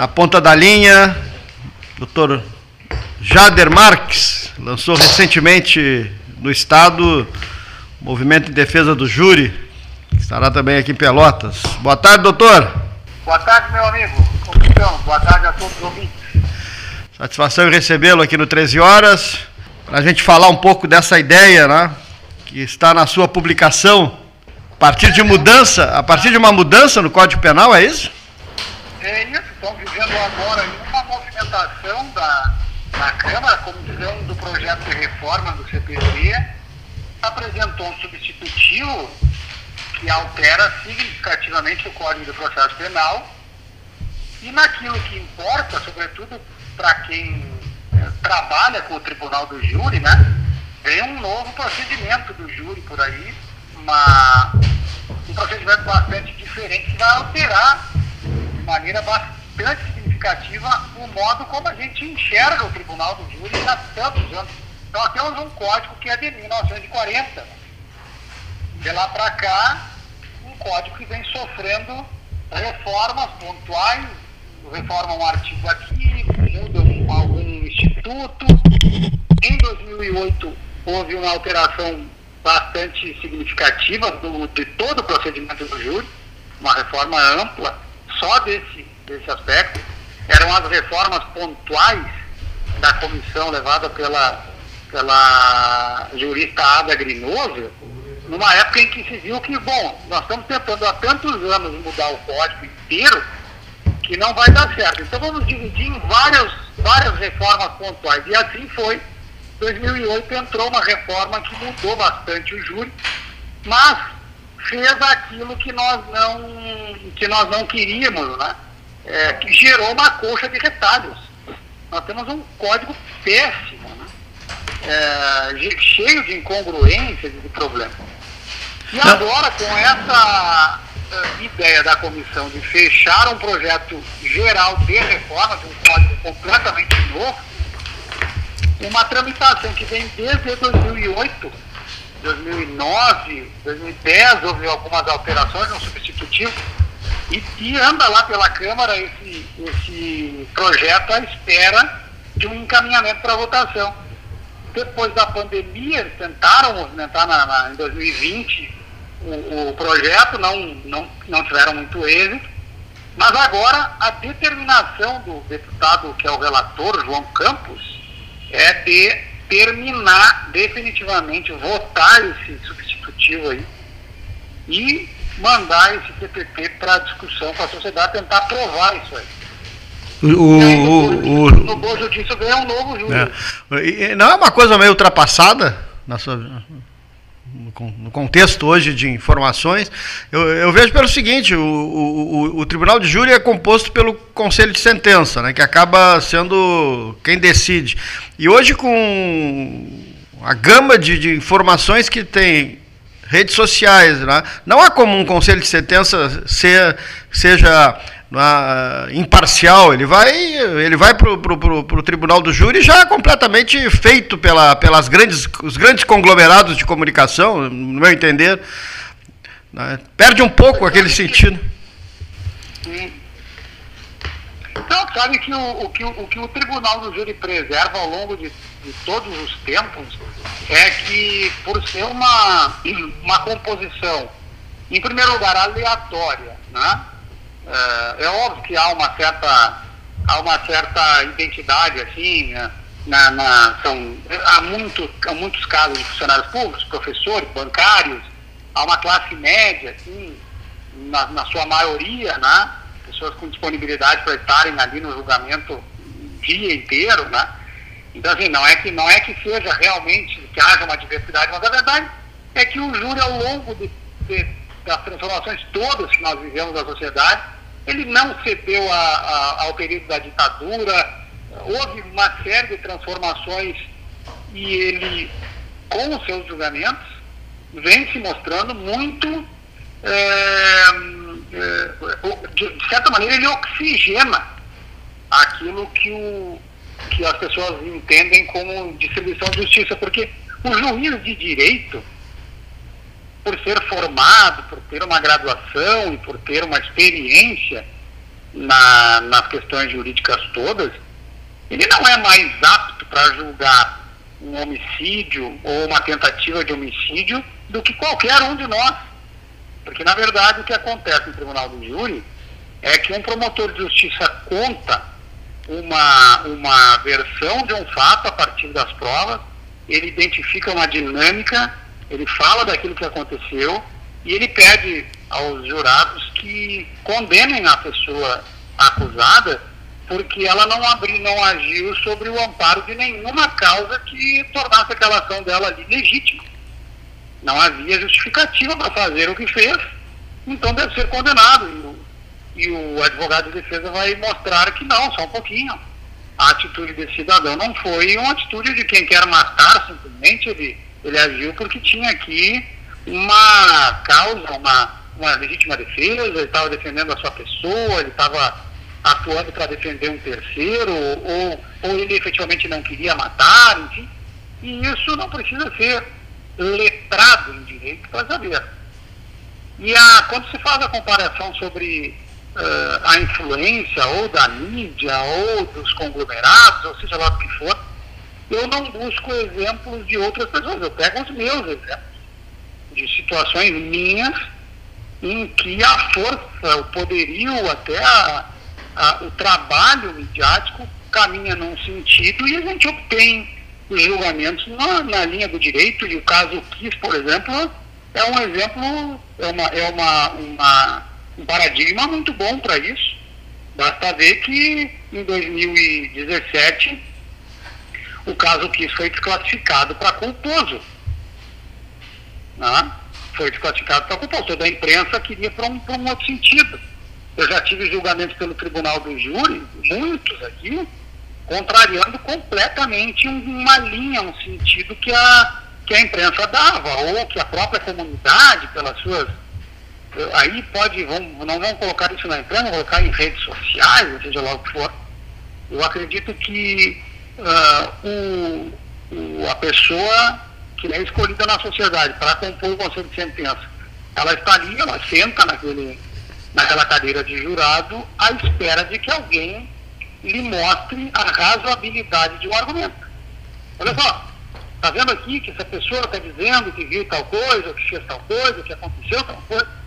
Na ponta da linha, doutor Jader Marques, lançou recentemente no Estado o Movimento em Defesa do Júri, que estará também aqui em Pelotas. Boa tarde, doutor. Boa tarde, meu amigo. Como estão? Boa tarde a todos os ouvintes. Satisfação em recebê-lo aqui no 13 Horas, para a gente falar um pouco dessa ideia, né, que está na sua publicação, a partir de mudança, a partir de uma mudança no Código Penal, é isso? Agora uma movimentação da, da Câmara, a comissão do projeto de reforma do CPC, apresentou um substitutivo que altera significativamente o Código de Processo Penal. E naquilo que importa, sobretudo para quem eh, trabalha com o Tribunal do Júri, né, vem um novo procedimento do júri por aí, uma, um procedimento bastante diferente que vai alterar de maneira bastante significativa o modo como a gente enxerga o Tribunal do Júri há tantos anos. Nós temos um código que é de 1940. De lá para cá, um código que vem sofrendo reformas pontuais, reforma um artigo aqui, muda algum instituto. Em 2008 houve uma alteração bastante significativa do, de todo o procedimento do júri, uma reforma ampla só desse, desse aspecto. Eram as reformas pontuais da comissão levada pela, pela jurista Ada Grinoso, numa época em que se viu que, bom, nós estamos tentando há tantos anos mudar o código inteiro que não vai dar certo. Então vamos dividir em várias, várias reformas pontuais. E assim foi. 2008 entrou uma reforma que mudou bastante o júri, mas fez aquilo que nós não, que nós não queríamos, né? É, que gerou uma coxa de retalhos. Nós temos um código péssimo, né? é, cheio de incongruências e de problemas. E agora, com essa uh, ideia da comissão de fechar um projeto geral de reforma, de um código completamente novo, uma tramitação que vem desde 2008, 2009, 2010, houve algumas alterações no substitutivo, e, e anda lá pela Câmara esse, esse projeto à espera de um encaminhamento para votação. Depois da pandemia, eles tentaram movimentar na, na, em 2020 o, o projeto, não, não, não tiveram muito êxito, mas agora a determinação do deputado, que é o relator, João Campos, é de terminar definitivamente, votar esse substitutivo aí e mandar esse TPP para discussão com a sociedade, tentar aprovar isso aí. O, o, o, no Boa Justiça ganha um novo júri. É. Não é uma coisa meio ultrapassada na sua, no contexto hoje de informações, eu, eu vejo pelo seguinte: o, o, o, Tribunal de Júri é composto pelo Conselho de Sentença, né, que acaba sendo quem decide. E hoje, com a gama de, de informações que tem redes sociais, né, não há como um Conselho de Sentença ser, seja uh, imparcial, ele vai, ele vai para o tribunal do júri já completamente feito pela, pelas grandes, os grandes conglomerados de comunicação, no meu entender. Né? Perde um pouco aquele sentido. Então, sabe que o, o, que, o que o Tribunal do Júri preserva ao longo de, de, todos os tempos é que, por ser uma, uma composição, em primeiro lugar, aleatória, né? É, é óbvio que há uma certa, há uma certa identidade, assim, né? na, na, são, há, muito, há muitos casos de funcionários públicos, professores, bancários, há uma classe média, assim, na, na sua maioria, né? pessoas com disponibilidade para estarem ali no julgamento o dia inteiro, né? Então, assim, não é que, não é que seja realmente, que haja uma diversidade, mas a verdade é que o júri, ao longo de, de, das transformações todas que nós vivemos na sociedade, ele não cedeu a, a, ao período da ditadura, houve uma série de transformações e ele, com os seus julgamentos, vem se mostrando muito, é, é, de certa maneira, ele oxigena aquilo que, o, que as pessoas entendem como distribuição de justiça, porque o juiz de direito, por ser formado, por ter uma graduação e por ter uma experiência, na, nas questões jurídicas todas, ele não é mais apto para julgar um homicídio ou uma tentativa de homicídio do que qualquer um de nós. Porque, na verdade, o que acontece no tribunal do júri é que um promotor de justiça conta uma, uma versão de um fato a partir das provas, ele identifica uma dinâmica, ele fala daquilo que aconteceu e ele pede aos jurados que condenem a pessoa acusada porque ela não abriu, não agiu sobre o amparo de nenhuma causa que tornasse aquela ação dela legítima. Não havia justificativa para fazer o que fez, então deve ser condenado. E o, advogado de defesa vai mostrar que não, só um pouquinho. A atitude desse cidadão não foi uma atitude de quem quer matar, simplesmente ele, ele agiu porque tinha aqui uma causa, uma, uma legítima defesa, ele estava defendendo a sua pessoa, ele estava atuando para defender um terceiro, ou, ou ele efetivamente não queria matar, enfim. E isso não precisa ser letrado em direito para saber. E a, quando se faz a comparação sobre uh, a influência ou da mídia ou dos conglomerados, ou seja lá do que for, eu não busco exemplos de outras pessoas, eu pego os meus exemplos de situações minhas em que a força, o poderio, até a, a, o trabalho midiático caminha num sentido e a gente obtém os julgamentos na, na linha do direito, e o caso Kiss, por exemplo, é um exemplo, é, uma, é uma, uma um paradigma muito bom para isso. Basta ver que em 2017 o caso Kiss foi desclassificado para culposo. Né? Foi desclassificado para culposo. Toda a imprensa queria para um, um outro sentido. Eu já tive julgamentos pelo tribunal do júri, muitos aqui, contrariando completamente uma linha, um sentido que a, que a imprensa dava, ou que a própria comunidade, pelas suas. Aí pode, vamos, não vamos colocar isso na imprensa, vamos colocar em redes sociais, seja lá o que for. Eu acredito que uh, o, o, a pessoa que é escolhida na sociedade para compor o conselho de sentença, ela está ali, ela senta naquele naquela cadeira de jurado à espera de que alguém lhe mostre a razoabilidade de um argumento. Olha só, está vendo aqui que essa pessoa está dizendo que viu tal coisa, que fez tal coisa, que aconteceu tal coisa?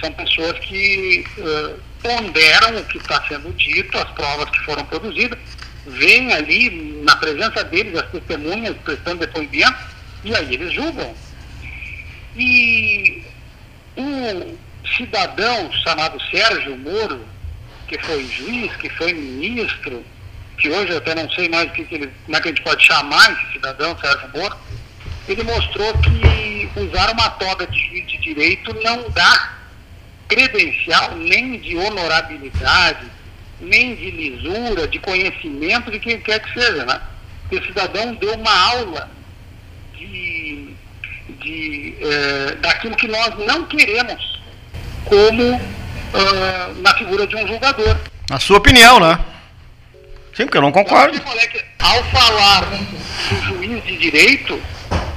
São pessoas que uh, ponderam o que está sendo dito, as provas que foram produzidas, veem ali na presença deles as testemunhas prestando depoimento, e aí eles julgam. E o, cidadão chamado Sérgio Moro, que foi juiz, que foi ministro, que hoje eu até não sei mais que, que ele, como é que a gente pode chamar esse cidadão, Sérgio Moro, ele mostrou que usar uma toga de de direito não dá credencial nem de honorabilidade, nem de lisura, de conhecimento de quem quer que seja, né? Esse cidadão deu uma aula de, de, eh, daquilo que nós não queremos como uh, na figura de um julgador. Na sua opinião, né? Sim, porque eu não concordo. Ao falar do juiz de direito,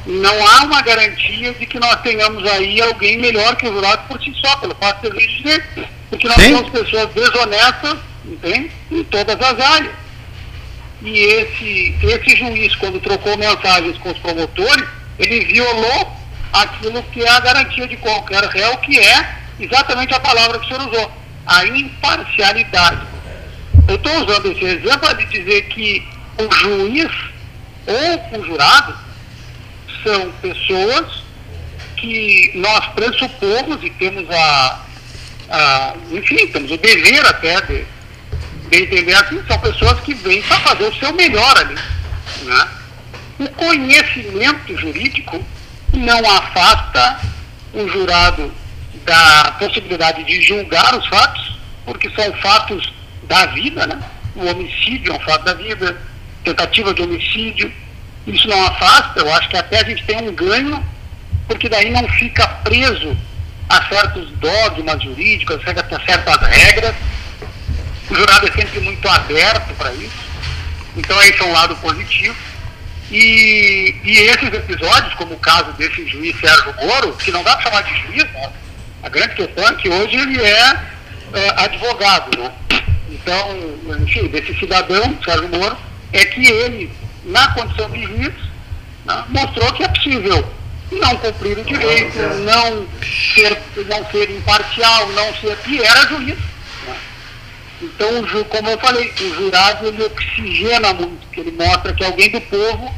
não há uma garantia de que nós tenhamos aí alguém melhor que o jurado por si só, pelo fato de direito. Porque nós Sim. temos pessoas desonestas, entende? Em todas as áreas. E esse, esse juiz, quando trocou mensagens com os promotores, ele violou aquilo que é a garantia de qualquer réu, que é exatamente a palavra que o senhor usou, a imparcialidade. Eu estou usando esse exemplo para dizer que o juiz ou o jurado são pessoas que nós pressupomos e temos a, a enfim, temos o dever até de, de entender assim, são pessoas que vêm para fazer o seu melhor ali. Né? O conhecimento jurídico não afasta o jurado da possibilidade de julgar os fatos, porque são fatos da vida, né? O homicídio é um fato da vida, tentativa de homicídio, isso não afasta, eu acho que até a gente tem um ganho, porque daí não fica preso a certos dogmas jurídicos, a certas regras. O jurado é sempre muito aberto para isso. Então esse é um lado positivo. E, e esses episódios, como o caso desse juiz Sérgio Moro, que não dá para chamar de juiz, né? A grande questão é que hoje ele é advogado, né? Então, enfim, desse cidadão, Sérgio Moro, é que ele, na condição de juiz, né, mostrou que é possível não cumprir o direito, não ser, não ser imparcial, não ser. E era juiz. Né? Então, como eu falei, o jurado ele oxigena muito, porque ele mostra que alguém do povo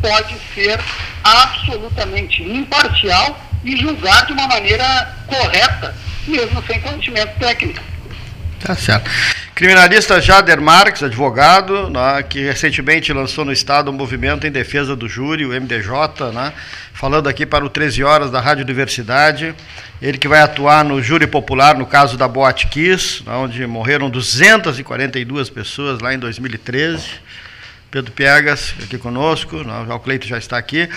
pode ser absolutamente imparcial e julgar de uma maneira correta, mesmo sem conhecimento técnico. Tá certo. Criminalista Jader Marques, advogado, né, que recentemente lançou no Estado um movimento em defesa do júri, o MDJ, né, falando aqui para o 13 Horas da Rádio Universidade. Ele que vai atuar no júri popular no caso da Boate Kiss, onde morreram 242 pessoas lá em 2013. Pedro Piegas aqui conosco, né, o Cleito já está aqui,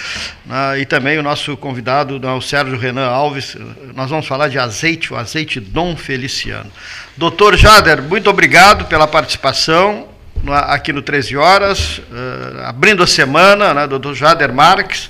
né, e também o nosso convidado, né, o Sérgio Renan Alves. Nós vamos falar de azeite, o azeite Dom Feliciano. Doutor Jader, muito obrigado pela participação aqui no 13 Horas, uh, abrindo a semana, né, doutor Jader Marques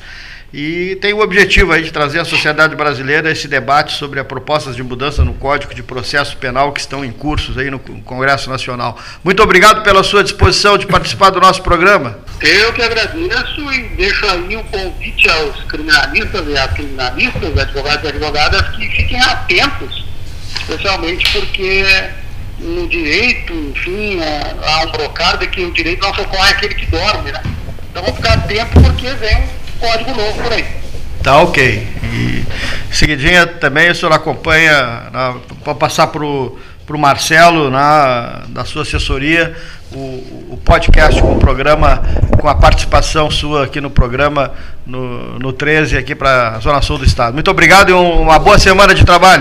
e tem o objetivo aí de trazer à sociedade brasileira esse debate sobre as propostas de mudança no Código de Processo Penal que estão em cursos aí no Congresso Nacional. Muito obrigado pela sua disposição de participar do nosso programa. Eu que agradeço e deixo aí um convite aos criminalistas e às criminalistas, advogados e advogadas que fiquem atentos, especialmente porque no direito, enfim, há um brocado que o direito não socorre aquele que dorme, né? Então vamos ficar atentos porque vem código novo por aí. Tá ok. E seguidinha também o senhor acompanha, para passar para o Marcelo, na, da sua assessoria, o, o, podcast com o programa, com a participação sua aqui no programa, no, no 13, aqui para a Zona Sul do Estado. Muito obrigado e um, uma boa semana de trabalho.